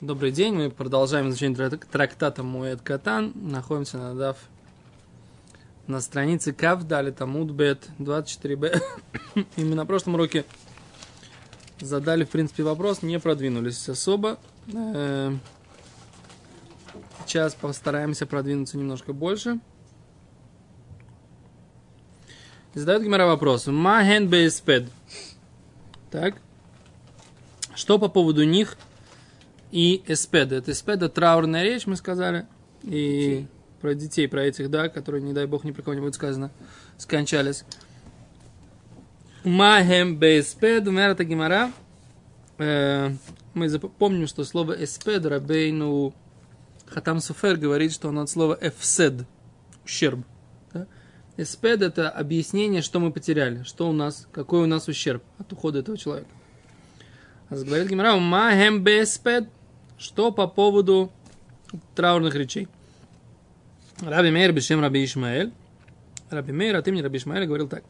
Добрый день, мы продолжаем изучение трактата Муэд Катан. Находимся на Дав на странице Кав Дали Тамуд Бет 24Б. И мы на прошлом уроке задали, в принципе, вопрос, не продвинулись особо. Сейчас постараемся продвинуться немножко больше. Задает Гимара вопрос. Махен Бейспед. Так. Что по поводу них – и эспеда. Это эспеда траурная речь, мы сказали. И детей. про детей, про этих, да, которые, не дай бог, ни про кого не будет сказано, скончались. Махем беспед, умерата гимара. Э, мы запомним, что слово эспед рабейну Хатам Суфер говорит, что оно от слова эфсед, ущерб. Да? Эспед это объяснение, что мы потеряли, что у нас, какой у нас ущерб от ухода этого человека. Говорит Гимара, махем беспед, что по поводу траурных речей? Раби Мейр Бешем Раби Ишмаэль. Раби Мейр от имени Раби Ишмаэля говорил так.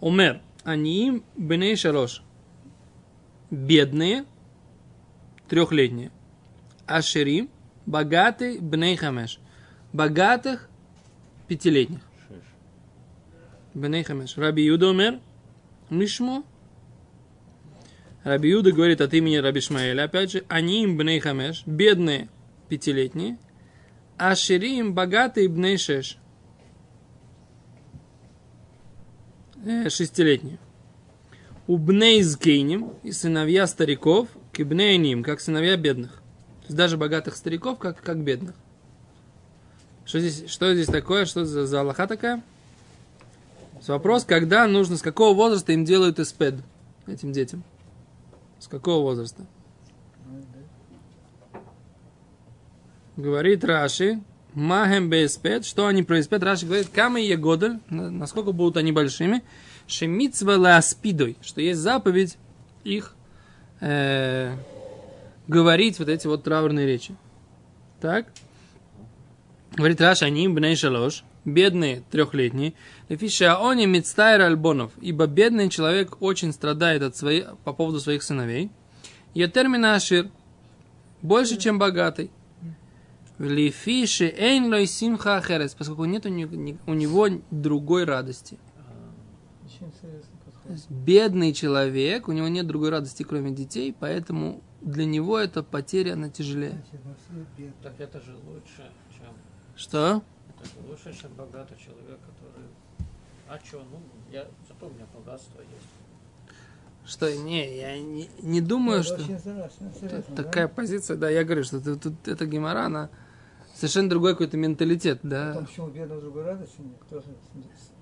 Умер, они им беней шалош. Бедные, трехлетние. Ашерим, богатый бней хамеш. Богатых, пятилетних. Бней хамеш. Раби Юда умер. Мишмо, Раби Юда говорит от имени Раби Шмаэля, опять же, они им бней хамеш, бедные пятилетние, а ширим богатые бней шеш, э, шестилетние. У бней згейним и сыновья стариков, к ним, как сыновья бедных. То есть даже богатых стариков, как, как бедных. Что здесь, что здесь такое? Что за, за Аллаха такая? Вопрос, когда нужно, с какого возраста им делают эспед этим детям? С какого возраста? Говорит Раши, Махем Беспет, что они происпет? Раши говорит, Кама и Егодель, насколько будут они большими, Шемицва Ласпидой, что есть заповедь их э, говорить вот эти вот траурные речи. Так? Говорит Раша, они бней шалош, бедные трехлетние, Лефиша они мецтайр альбонов, ибо бедный человек очень страдает от своих, по поводу своих сыновей. Ее термин ашир больше, чем богатый. Лефиши эйн лой симха херес, поскольку нет у него, у него другой радости. Бедный человек, у него нет другой радости, кроме детей, поэтому для него эта потеря, она тяжелее. Так это же лучше, Что? Лучше, чем богатый человек, который... А что, ну, я... зато у меня богатство есть. Что, не, я не, не думаю, Это что... интересно, интересно, Такая да? позиция, да, я говорю, что тут, тут эта гемора, она совершенно другой какой-то менталитет, да. том, почему бедного другой радости нет, тоже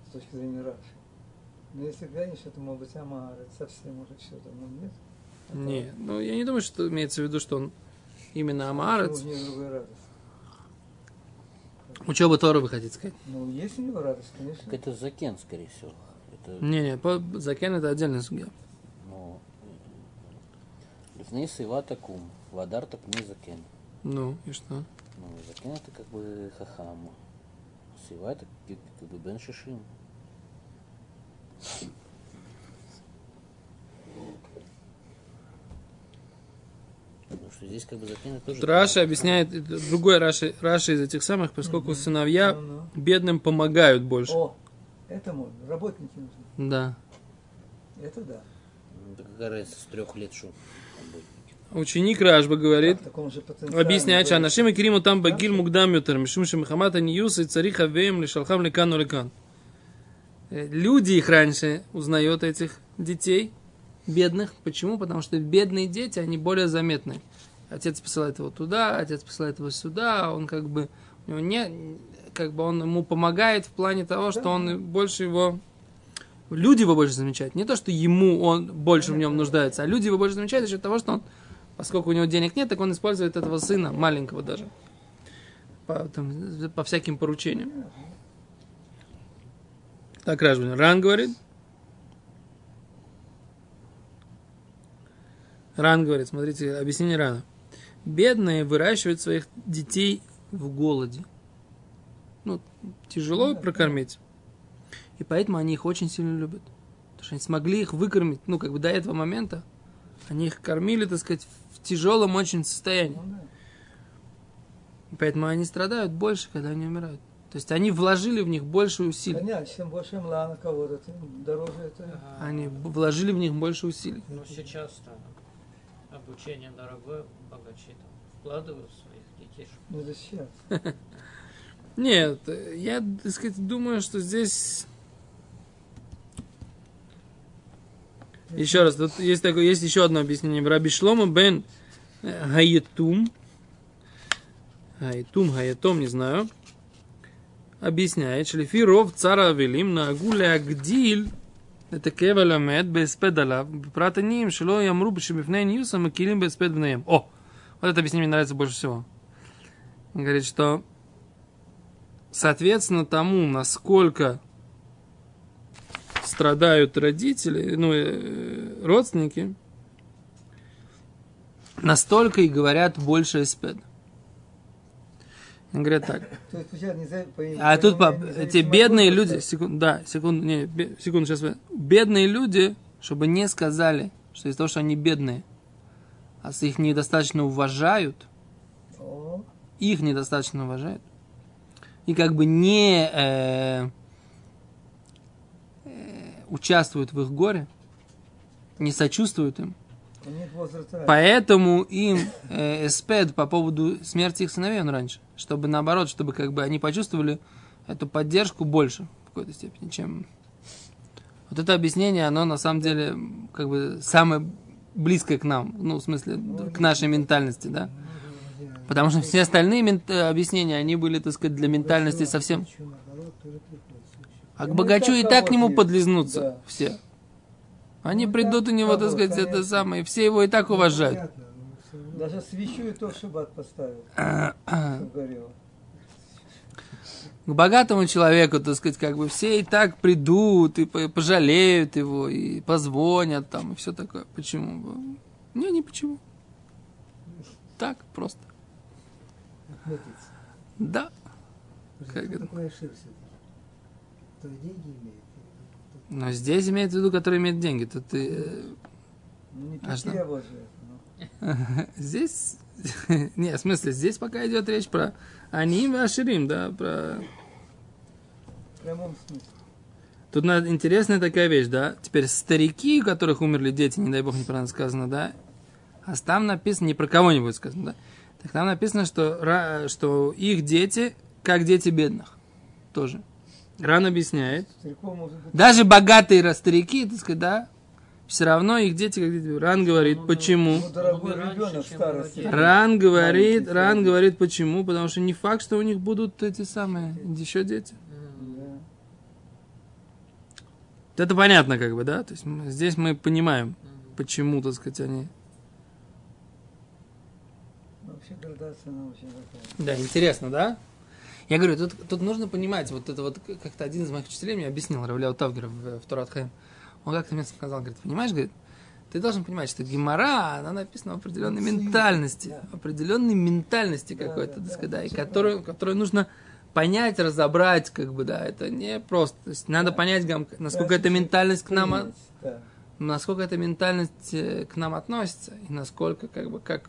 с, точки зрения Раши. Но если глянешь, это может быть Амар, это совсем может что-то, ну нет. Это- Не, ну я не думаю, что имеется в виду, что он именно Амарец. Почему у него другая радость? Учеба Тора, вы хотите сказать? Ну, есть у него радость, конечно. Так это закен, скорее всего. Это, Не, не, по- Закен это отдельная судья. ну, Лифней сива такум, вадар так не закен. Ну, и что? Ну, закен это как бы хахам. Сива это как как бы бен шишим. Потому что здесь как бы это тоже... Тут Раша объясняет, это другой Раши, Раши из этих самых, поскольку сыновья Ну-ну. бедным помогают больше. О, это можно. Работники нужны. Да. Это да. Ну, да какая разница, с трех лет шо? Ученик Рашба говорит, потенциале. объясняет, что. Анашим и Кириму там багил мугдам ютер, мишум шамахамата ниюс и цариха веем лишалхам лекану лекан. Э, Люди их раньше узнают, этих детей, бедных. Почему? Потому что бедные дети, они более заметны. Отец посылает его туда, отец посылает его сюда, он как бы, у него не, как бы он ему помогает в плане того, что он больше его люди его больше замечают. Не то, что ему он больше в нем нуждается, а люди его больше замечают за счет того, что он, поскольку у него денег нет, так он использует этого сына, маленького даже, по, там, по всяким поручениям. Так Ражбин. Ран говорит. Ран говорит, смотрите, объяснение Рана. Бедные выращивают своих детей в голоде. Ну, тяжело прокормить. И поэтому они их очень сильно любят. Потому что они смогли их выкормить, ну, как бы до этого момента. Они их кормили, так сказать, тяжелом очень состоянии. Ну, да. Поэтому они страдают больше, когда они умирают. То есть они вложили в них больше усилий. Понятно, чем больше мла на кого-то, тем дороже это. Они вложили в них больше усилий. Ну, сейчас-то обучение дорогое, богачи там вкладывают в своих детей. Ну, сейчас. Нет, э, я, так сказать, думаю, что здесь... Еще раз, тут есть, такое, есть еще одно объяснение. Раби Шлома бен э, Гаетум, Гаетум, Гаетом, не знаю, объясняет, шлифи ров цара авелим на агуля гдиль это кевел амед беспед алав, пратаним шело ямру бешебифней ньюса макилим беспед бнеем. О, вот это объяснение нравится больше всего. Он говорит, что соответственно тому, насколько страдают родители, ну, родственники, настолько и говорят больше эспед. Он говорит так. А тут нему эти бедные люди, секунду, да, секунду, не, секунду, сейчас, бедные люди, чтобы не сказали, что из-за того, что они бедные, а если их недостаточно уважают, их недостаточно уважают, и как бы не э, э, участвуют в их горе, не сочувствуют им, Поэтому им э, эспед по поводу смерти их сыновей он раньше. Чтобы наоборот, чтобы как бы они почувствовали эту поддержку больше в какой-то степени, чем... Вот это объяснение, оно на самом деле как бы самое близкое к нам, ну, в смысле, к нашей ментальности, да? Потому что все остальные мент- э, объяснения, они были, так сказать, для ментальности совсем... А к богачу и так к нему подлизнутся все. Они Ну, придут у него, так сказать, это самое, все его и так уважают. Даже свечу и то в шаббат поставил, А, горело. к богатому человеку, так сказать, как бы все и так придут, и по- пожалеют его, и позвонят там, и все такое. Почему? Не, не почему. Так просто. Да. Как это? все-таки? Кто деньги имеет? Но здесь имеется в виду, который имеет деньги. Тут ты, э, Ну, не А что? же. ну. здесь... Не, в смысле, здесь пока идет речь про Аним и Аширим, да, про... В прямом смысле. Тут надо, интересная такая вещь, да. Теперь старики, у которых умерли дети, не дай бог неправильно сказано, да. А там написано, не про кого-нибудь сказано, да. Так там написано, что, что их дети, как дети бедных. Тоже. Ран объясняет. Даже богатые старики, так сказать, да, все равно их дети, как дети. Ран говорит, Ну, почему? Ну, дорогой раньше, ребенок старости. Ран говорит, Ран говорит, почему? Потому что не факт, что у них будут эти самые еще дети. Да. Это понятно, как бы, да? То есть мы- здесь мы понимаем, почему, так сказать, они... Вообще градация, она очень такая. Да, интересно, да? Я говорю, тут, тут нужно понимать, вот это вот как-то один из моих учителей мне объяснил, Равляу Тавгер в, в Торат Хаим. Он как-то мне сказал, говорит, понимаешь, говорит, ты должен понимать, что Гемора, она написана в определенной ментальности, да. определенной ментальности Да, какой-то, да, так да, сказать, да, и которую, которую нужно понять, разобрать, как бы, да, это не просто. То есть надо Да. понять, насколько Да, эта ментальность к нам, Да. насколько эта ментальность э, к нам относится, и насколько, как бы, как...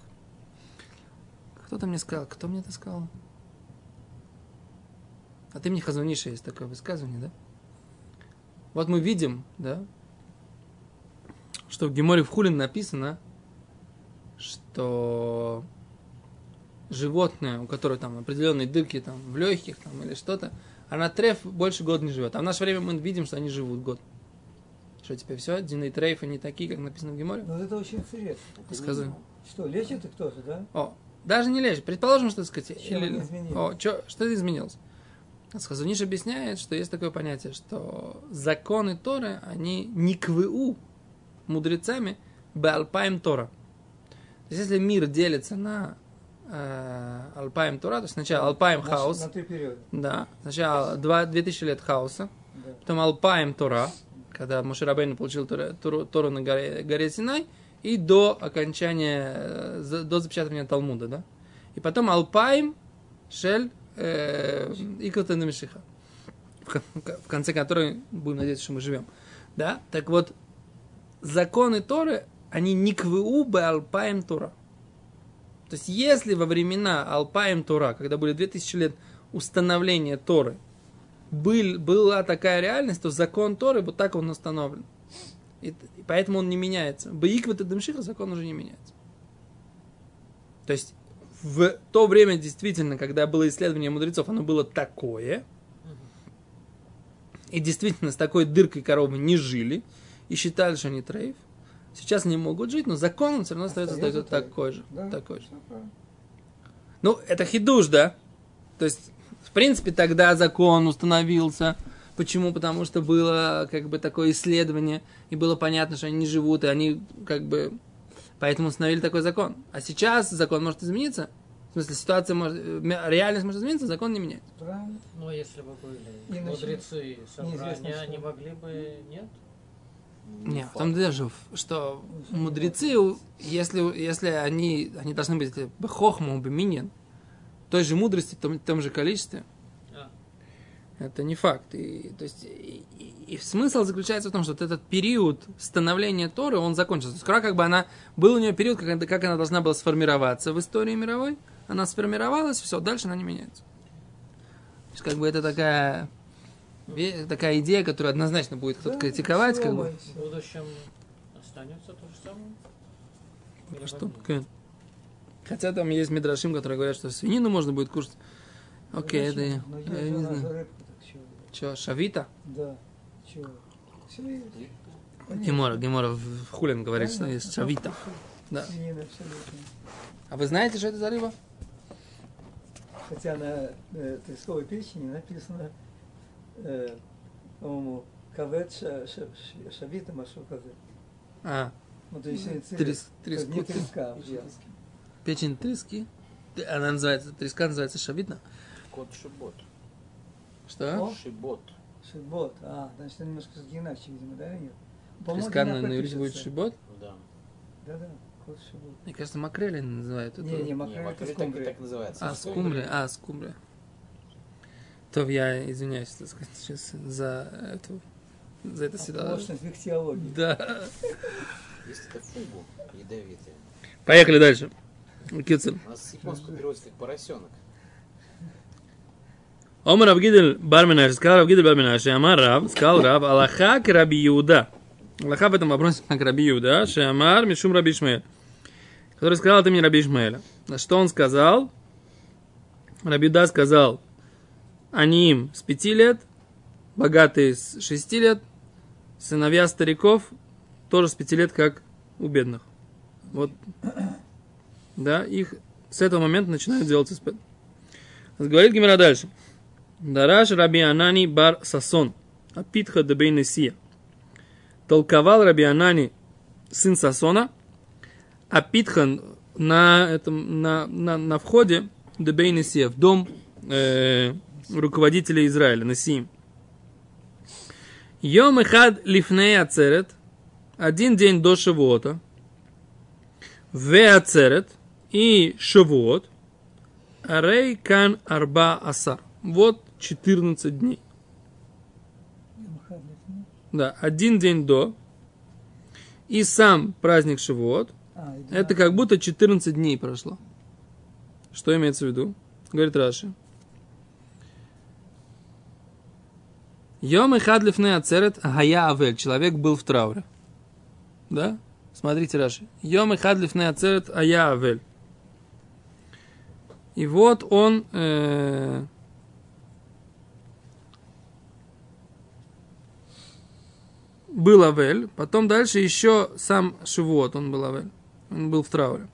Кто-то мне сказал, кто мне это сказал? А ты мне Хазуниша есть такое высказывание, да? Вот мы видим, да, что в Геморе в Хулин написано, что животное, у которого там определенные дырки там, в легких там, или что-то, она треф больше года не живет. А в наше время мы видим, что они живут год. Что теперь все? Дины и трейфы не такие, как написано в Геморе? Ну, это очень интересно. Сказывай. Что, лечит их тоже, да? О, даже не лечит. Предположим, что, так сказать, Чем изменились? О, чё, что изменилось? Схазуниш объясняет, что есть такое понятие, что законы Торы, они не кву мудрецами беалпаем Тора. То есть, если мир делится на э, алпаем Тора, то есть сначала алпаем хаос, На три периода. да, сначала два, 2000 лет хаоса, Да. потом алпаем Тора, когда Мушарабейн получил Тору, Тору- Тору на горе, горе Синай, и до окончания, э, до запечатывания Талмуда, да? И потом алпаем шель э, Икота Мишиха, в кон- в конце которой будем надеяться, что мы живем. Да? Так вот, законы Торы, они не кву бе алпаем Тора. То есть, если во времена Алпаем Тора, когда были 2000 лет установления Торы, был, была такая реальность, то закон Торы вот так он установлен. И, и поэтому он не меняется. Баикват и Демшиха закон уже не меняется. То есть в то время действительно, когда было исследование мудрецов, оно было такое. И действительно с такой дыркой коровы не жили. И считали, что они трейф. Сейчас не могут жить, но закон он все равно остается Остается такой, трейф. такой же. Да, Такой же. Ну, это хидуш, да? То есть, в принципе, тогда закон установился. Почему? Потому что было как бы такое исследование, и было понятно, что они не живут, и они как бы... Поэтому установили такой закон. А сейчас закон может измениться. В смысле, ситуация может... э, Реальность может измениться, закон не меняется. Правильно. А если бы были И мудрецы собрания, они могли бы, нет? Нет, в том даже, что мудрецы, если, если они, они должны быть хохму, беминин, той же мудрости, в том, том же количестве, Это не факт. И, то есть, и, и- и смысл заключается в том, что вот этот период становления Торы, он закончился. То есть, Тора, как бы она, был у нее период, как, она- как она должна была сформироваться в истории мировой, она сформировалась, все, дальше она не меняется. То есть, как бы это такая, такая идея, которую однозначно будет кто-то Да, критиковать, как бы. в будущем останется то же самое? Или А Что? как? Окей. Хотя там есть мидрашим, которые говорят, что свинину можно будет кушать. Окей, это я, я не знаю. Че, шавита? Да. Чего? Все есть. Гемора, Гемора в Хулин говорит, что есть шавита. Да. А вы знаете, что это за рыба? Хотя на э, тресковой печени написано, э, по-моему, кавет ша- ша- ш- шавита машу кавет. А, Ну, то есть трес, не треска. я. печень трески. Она называется, треска называется шавита. Кот Шибот. Что? Шибот. Шибот. А, значит, это немножко иначе, видимо, да, или нет? Для на, иврите будет шибот. Да. Да-да. Мне кажется, макрели называют это. Не, не, Не, макрель это макрель так, скумбрия. так называется. А, скумбрия. А, скумбрия. То я извиняюсь, так сказать, сейчас за эту за это всегда. Оплошность в их теологии. Да. Есть это фугу ядовитые. Поехали дальше. Кицель. У нас японского переводится как поросенок. Омар Равгидель Барминаш, сказал Равгидель Барминаш, Амар Рав, сказал Рав, Аллаха к Раби Иуда. Аллаха в этом вопросе как Раби Иуда, Шамар Мишум Раби Ишмаэль. Который сказал от имени Раби Ишмаэля. Что он сказал? Раби Иуда сказал, они им с пяти лет, богатые с шести лет, сыновья стариков тоже с пяти лет, как у бедных. Вот, да, их с этого момента начинают делать испыт. Говорит Гимера дальше. Дараш Раби Анани бар Сасон, Апитха де Бейнесия. Толковал Раби Анани, сын Сасона, Апитха на, этом, на, на, на входе де Бейнесия, в дом э, руководителя Израиля, Насиим. Йом Эхад Лифней Ацерет, один день до Шавуота, Ве Ацерет и Шавуот, Арей Кан Арба Асар. Вот 14 дней. Да, один день до. И сам праздник Шивот. А. Это как будто 14 дней прошло. Что имеется в виду? Говорит Раши. Йом и хадлифны ацерет гая авель. Человек был в трауре. Да? Смотрите, Раши. Йом и хадлифны ацерет ая авель. И вот он... э, был Авель, потом дальше еще сам Шивот, он был Авель. Он был в трауре.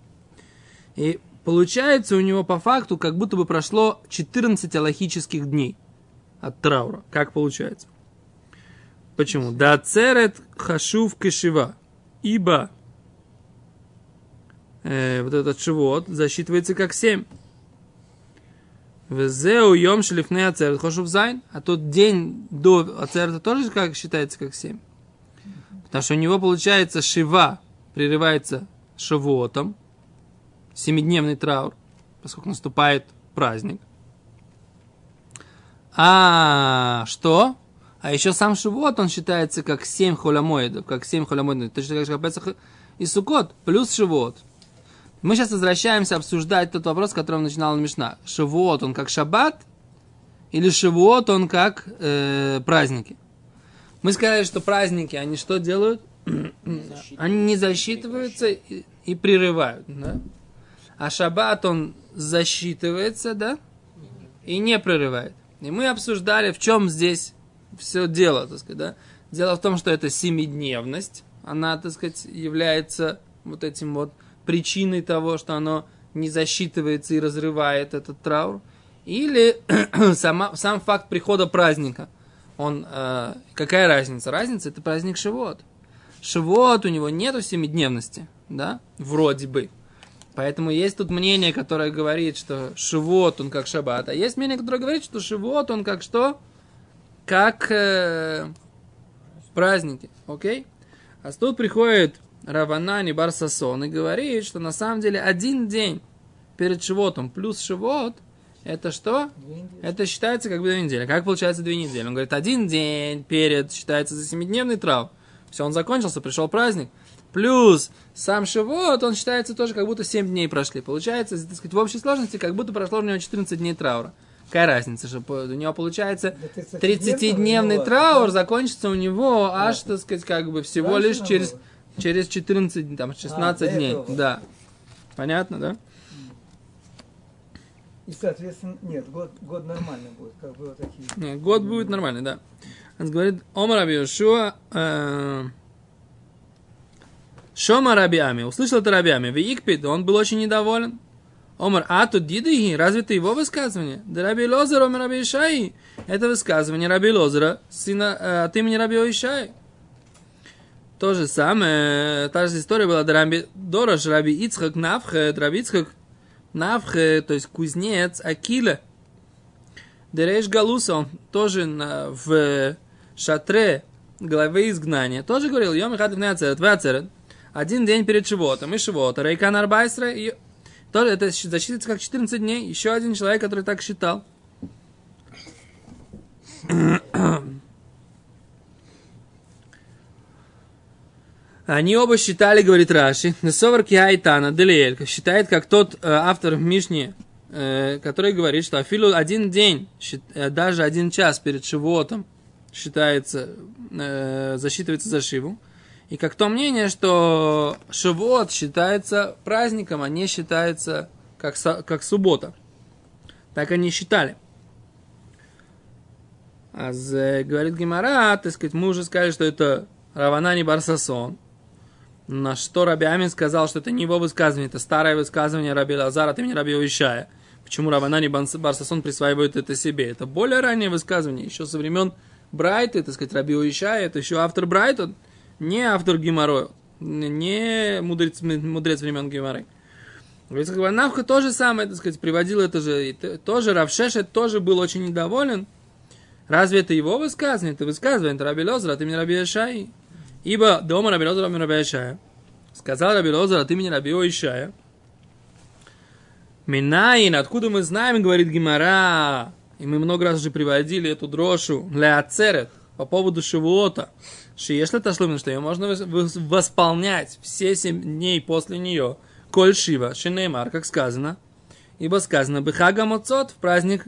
И получается у него по факту как будто бы прошло 14 алахических дней от траура. Как получается? Почему? דעצרת חשוב כשבעה. Ибо э, вот этот Шавуот засчитывается как 7. וזהו יום שלפני עצרת חשוב זין. А тот день до ацерета тоже как считается как 7. Потому что у него получается шива прерывается шавуотом, семидневный траур, поскольку наступает праздник. А что? А еще сам Шивот, он считается как 7 холямоидов, как 7 холямоидов, точно так же, как Песах и Сукот, плюс Шивот. Мы сейчас возвращаемся обсуждать тот вопрос, с которым начинала Мишна. Шивот он как шаббат или шивот он как э, праздники? Мы сказали, что праздники, они что делают? они не засчитываются и, и прерывают, да? А шаббат, он засчитывается, да? И не прерывает. И мы обсуждали, в чем здесь все дело, так сказать, да? Дело в том, что это семидневность. Она, так сказать, является вот этим вот причиной того, что оно не засчитывается и разрывает этот траур. Или сама, сам факт прихода праздника. Он, э, какая разница? Разница это праздник Шивот. Шивот у него нету семидневности, да, вроде бы. Поэтому есть тут мнение, которое говорит, что Шивот он как Шаббат, а есть мнение, которое говорит, что Шивот он как что? Как э, праздники, окей? А тут приходит Раванани Барсасон и говорит, что на самом деле один день перед Шивотом плюс Шивот, это что? Это считается как бы две недели. Как получается две недели? Он говорит, один день перед считается за семидневный трав. Все, он закончился, пришел праздник. Плюс сам Шивот, он считается тоже, как будто 7 дней прошли. Получается, так сказать, в общей сложности, как будто прошло у него 14 дней траура. Какая разница, что у него получается 30-дневный траур, закончится у него аж, так сказать, как бы всего лишь через, через 14, там, 16 дней. Да. Понятно, да? И, соответственно, нет, год, год нормальный будет, как бы вот такие. Нет, год будет нормальный, да. Он говорит, Омар Абиошуа, э, Шома Рабиами, услышал это Рабиами, Виикпид, он был очень недоволен. Омар, а тут дидыхи, разве это его высказывание? Да Раби Лозер, Омар Раби Ишай. Это высказывание Раби Лозера, сына э, от имени Раби Ишай. То же самое, та же история была Раби Дорож, Раби Ицхак Навхет, Раби Ицхак Навхет, то есть кузнец Акиля. Дереш Галуса, он тоже на, в шатре главы изгнания, тоже говорил, Йом Ихад в один день перед Шивотом, и Шивота, Рейкан Арбайсра, и тоже это засчитывается как 14 дней. Еще один человек, который так считал. Они оба считали, говорит Раши, Несовар Киайтана Делиэль, считает, как тот э, автор в Мишне, э, который говорит, что Афилу один день, счит, э, даже один час перед Шивотом считается, э, засчитывается за Шиву. И как то мнение, что Шивот считается праздником, а не считается как, как суббота. Так они считали. А говорит Гимара, так сказать, мы уже сказали, что это Раванани Барсасон. На что Раби Амин сказал, что это не его высказывание, это старое высказывание Раби Лазара от имени Раби Уишая. Почему Раванани Барсасон присваивает это себе? Это более раннее высказывание, еще со времен Брайта, так сказать, Раби Уишая, это еще автор Брайта, не автор Гимаро, не мудрец, мудрец времен Гимары. Навха тоже самое, так сказать, приводил это же, тоже Равшешет тоже был очень недоволен. Разве это его высказывание? Это высказывание, это Раби Лозер от имени Раби Ишаи. Ибо дома Раби Лозер от имени Раби Ишая. Сказал Раби Лозер от имени Раби Ишая. Минаин, откуда мы знаем, говорит Гимара, и мы много раз уже приводили эту дрошу, леацерет, по поводу Шивуота, если ташлумин, что ее можно восполнять все семь дней после нее, коль шива, шинеймар, как сказано, ибо сказано, бехага мацот в праздник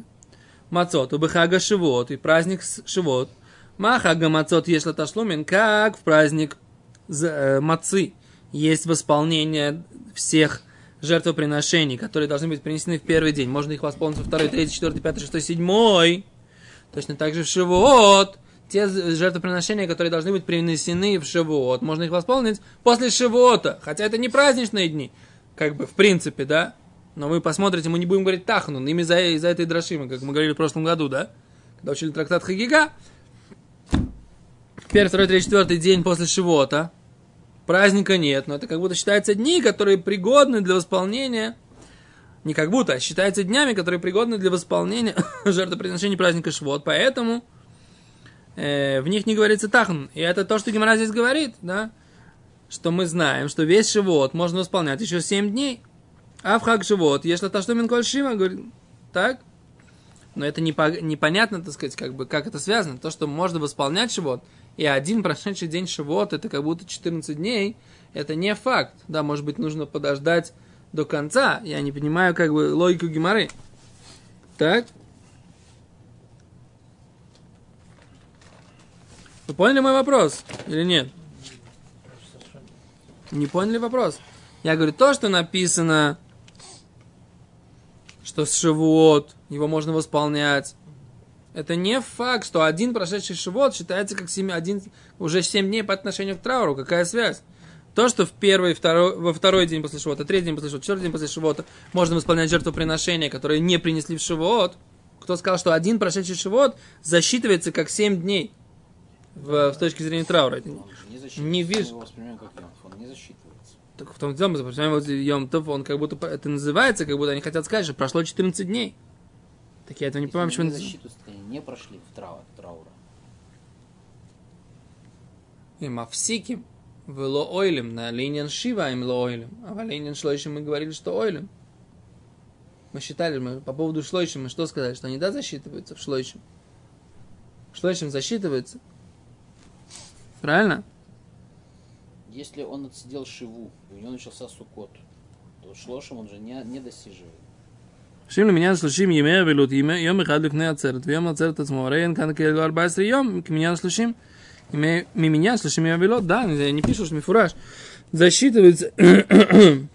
мацот, бехага шивот, и праздник шивот, махага мацот, если ташлумин, как в праздник э, мацы, есть восполнение всех жертвоприношений, которые должны быть принесены в первый день. Можно их восполнить во второй, третий, четвертый, пятый, шестой, седьмой. Точно так же в Шивот. Те жертвоприношения, которые должны быть принесены в Шивот, можно их восполнить после Шивота, хотя это не праздничные дни, как бы, в принципе, да, но вы посмотрите, мы не будем говорить Тахнун, именно из-за, из этой дрошимы, как мы говорили в прошлом году, да, когда учили трактат Хагига, первый, второй, третий, четвертый день после Шивота, праздника нет, но это как будто считаются дни, которые пригодны для восполнения не как будто, а считаются днями, которые пригодны для восполнения жертвоприношения праздника Швот. Поэтому э, в них не говорится тахан. И это то, что Гимара здесь говорит, да, что мы знаем, что весь живот можно восполнять еще 7 дней. А в хак живот, если то, что Минколь Шима, говорит, так? Но это не по, непонятно, так сказать, как бы, как это связано. То, что можно восполнять живот, и один прошедший день живот, это как будто 14 дней, это не факт. Да, может быть, нужно подождать до конца, я не понимаю как бы логику Гимары. Так? Вы поняли мой вопрос или нет? Не поняли вопрос? Я говорю, то, что написано, что с Шивот его можно восполнять, это не факт, что один прошедший Шивот считается как 7, один, уже 7 дней по отношению к трауру. Какая связь? То, что в первый, второй, во второй день после Шивота, третий день после Шивота, четвертый день после Шивота можно восполнять жертвоприношения, которые не принесли в Шивот. Кто сказал, что один прошедший Шивот засчитывается как 7 дней в, с точки зрения траура? Это не. Не вижу. Он не засчитывается. Так в том дело, мы запоминаем вот Йом Тов, он как будто, это называется, как будто они хотят сказать, что прошло 14 дней. Так я этого не Если понимаю, они почему... не не прошли в траур, траура. И Мавсиким, вело ойлем, на линиян Шива им ло ойлем. А в линиян Шлойшим мы говорили, что ойлем. Мы считали, мы по поводу Шлойшим, мы что сказали, что они да засчитываются в Шлойшим. Шлойшим засчитывается. Правильно? Если он отсидел Шиву, и у него начался Сукот, то Шлошем он же не, не Шим ли меня слушим еме велут еме йом и хадлюк не ацерт. Вьем ацерт от сморейн кан кельгу арбайсри йом. К меня слушим. Ми меня слушим еме велут. Да, я не пишу, что. Засчитывается...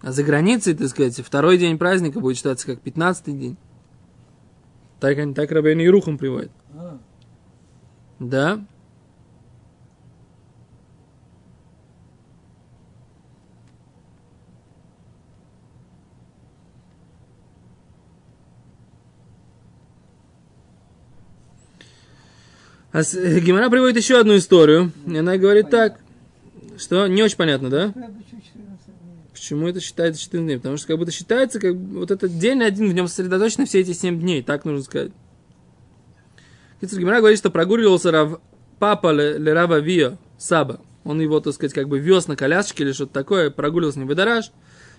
А за границей, так сказать, второй день праздника будет считаться как 15 день. Так, они, так Рабейн Ерухам приводит. А. Да. А э, Гимара приводит еще одну историю. И она говорит так, что не очень понятно, да? следующие 14 дней. Почему это считается 14 дней? Потому что как будто считается, как вот этот день один, в нем сосредоточены все эти 7 дней, так нужно сказать. Кицур Гимара говорит, что прогуливался Рав, папа Ле, Ле Рава Вио, Саба. Он его, так сказать, как бы вез на колясочке или что-то такое, прогуливался с ним в Эдараж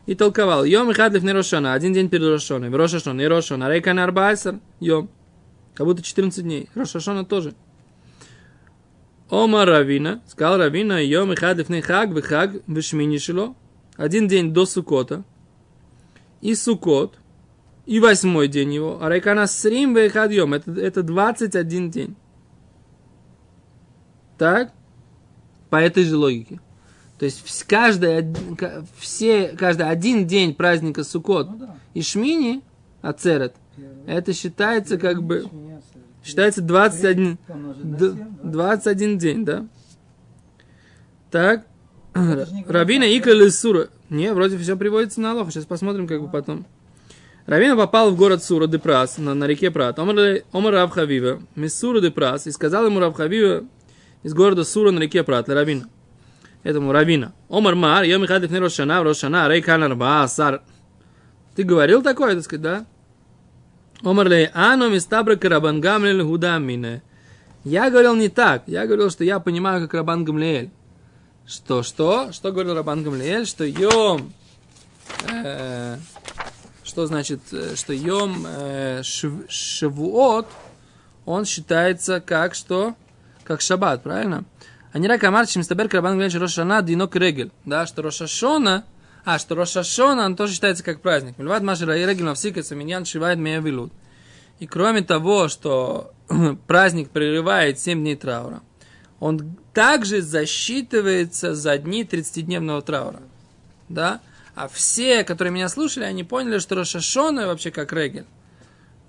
и толковал. Йом и хадлив не Рошана, один день перед Рошаной. Рошашон и Рошана, рейка на Арбайсер, Йом. Как будто 14 дней. Рошашона тоже. Ома Равина, сказал Равина, Йом и хадлив не хаг, в хаг, в шмини шило. Один день до Сукота. И Сукот. И восьмой день его. А Райкана Срим Вейхадьем. Это, это 21 день. Так? По этой же логике. То есть каждый, все, каждый один день праздника Сукот Ну да. и Шмини, Ацерет, это считается как бы. Считается 21, Помножить на д- 7, да? 21 день, да? Так. Равина говорит, Икра Лесура. Не, вроде все приводится на Аллаха. Сейчас посмотрим, как бы потом. Равина попал в город Сура де Прас, на, на реке Прат. Омар Омар Рав Хавива, мисс Сура де Прас, и сказал ему Рав Хавива из города Сура на реке Прат, Равина. Этому Равина. Омар Мар, я Михадев не Рошана, Рошана, Рей Канар Сар. Ты говорил такое, так сказать, да? Омар ле, ано мистабра карабан гамлель худамине. Я говорил не так. Я говорил, что я понимаю, как Рабан Гамлиэль. Что, что? Что говорил Рабан Гамлиэль? Что Йом... э, что значит, э, что Йом э, Шив- Шавуот, он считается как что? Как Шаббат, правильно? А амар, чем стабер Рабан Гамлиэль, Рошана динок регель. Да, что Рошашона, а, что Рошашона, он тоже считается как праздник. Мильват Машера и регель навсикается миньян шивает мея вилут. И кроме того, что праздник прерывает 7 дней траура, он также засчитывается за дни 30-дневного траура. Да? А все, которые меня слушали, они поняли, что Рошашона вообще как регель.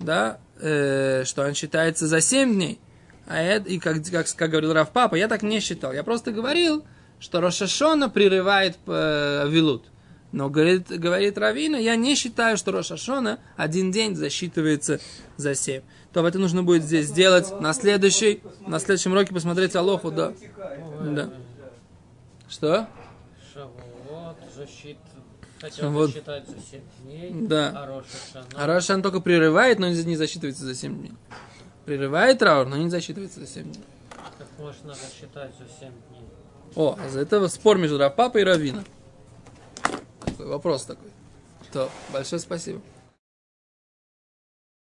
Да? Э, что он считается за 7 дней. А это, и как, как, как говорил Рав Папа, я так не считал. Я просто говорил, что Рошашона прерывает э, Вилут. Но говорит, говорит Равина, я не считаю, что Рошашона один день засчитывается за 7. То это нужно будет здесь сделать на следующий, на следующем уроке посмотреть Алоху, да. Да. Что? Шавуот, защит, хотел Шавуот. засчитать за 7 дней, Да. а Рош Хашана- А Рошан только прерывает, но не засчитывается за 7 дней. Прерывает траур, но не засчитывается за 7 дней. как можно засчитать за 7 дней? О, из-за этого спор между Равпапой и Равина. Вопрос такой. То, большое спасибо.